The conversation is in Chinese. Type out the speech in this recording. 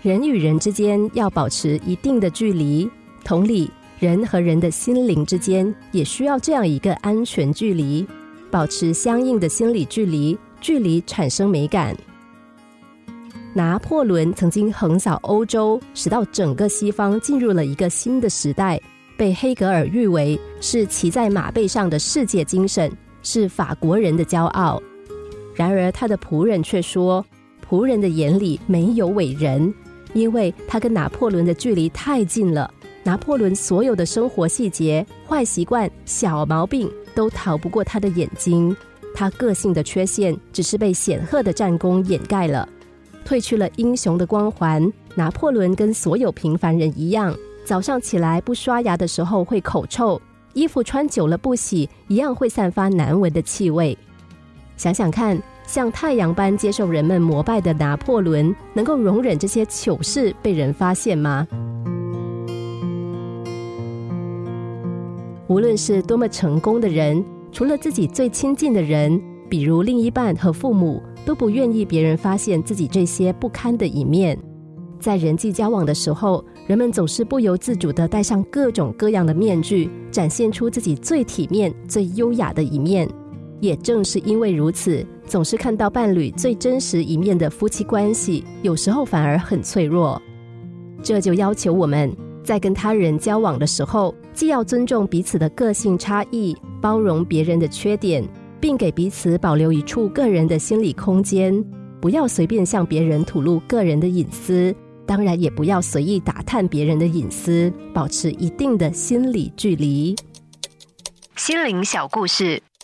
人与人之间要保持一定的距离。同理，人和人的心灵之间也需要这样一个安全距离，保持相应的心理距离，距离产生美感。拿破仑曾经横扫欧洲，使到整个西方进入了一个新的时代，被黑格尔誉为是骑在马背上的世界精神，是法国人的骄傲。然而，他的仆人却说，仆人的眼里没有伟人，因为他跟拿破仑的距离太近了。拿破仑所有的生活细节、坏习惯、小毛病都逃不过他的眼睛，他个性的缺陷只是被显赫的战功掩盖了。褪去了英雄的光环，拿破仑跟所有平凡人一样，早上起来不刷牙的时候会口臭，衣服穿久了不洗一样会散发难闻的气味。想想看，像太阳般接受人们膜拜的拿破仑，能够容忍这些糗事被人发现吗？无论是多么成功的人，除了自己最亲近的人，比如另一半和父母。都不愿意别人发现自己这些不堪的一面，在人际交往的时候，人们总是不由自主的戴上各种各样的面具，展现出自己最体面、最优雅的一面。也正是因为如此，总是看到伴侣最真实一面的夫妻关系，有时候反而很脆弱。这就要求我们在跟他人交往的时候，既要尊重彼此的个性差异，包容别人的缺点。并给彼此保留一处个人的心理空间，不要随便向别人吐露个人的隐私，当然也不要随意打探别人的隐私，保持一定的心理距离。心灵小故事，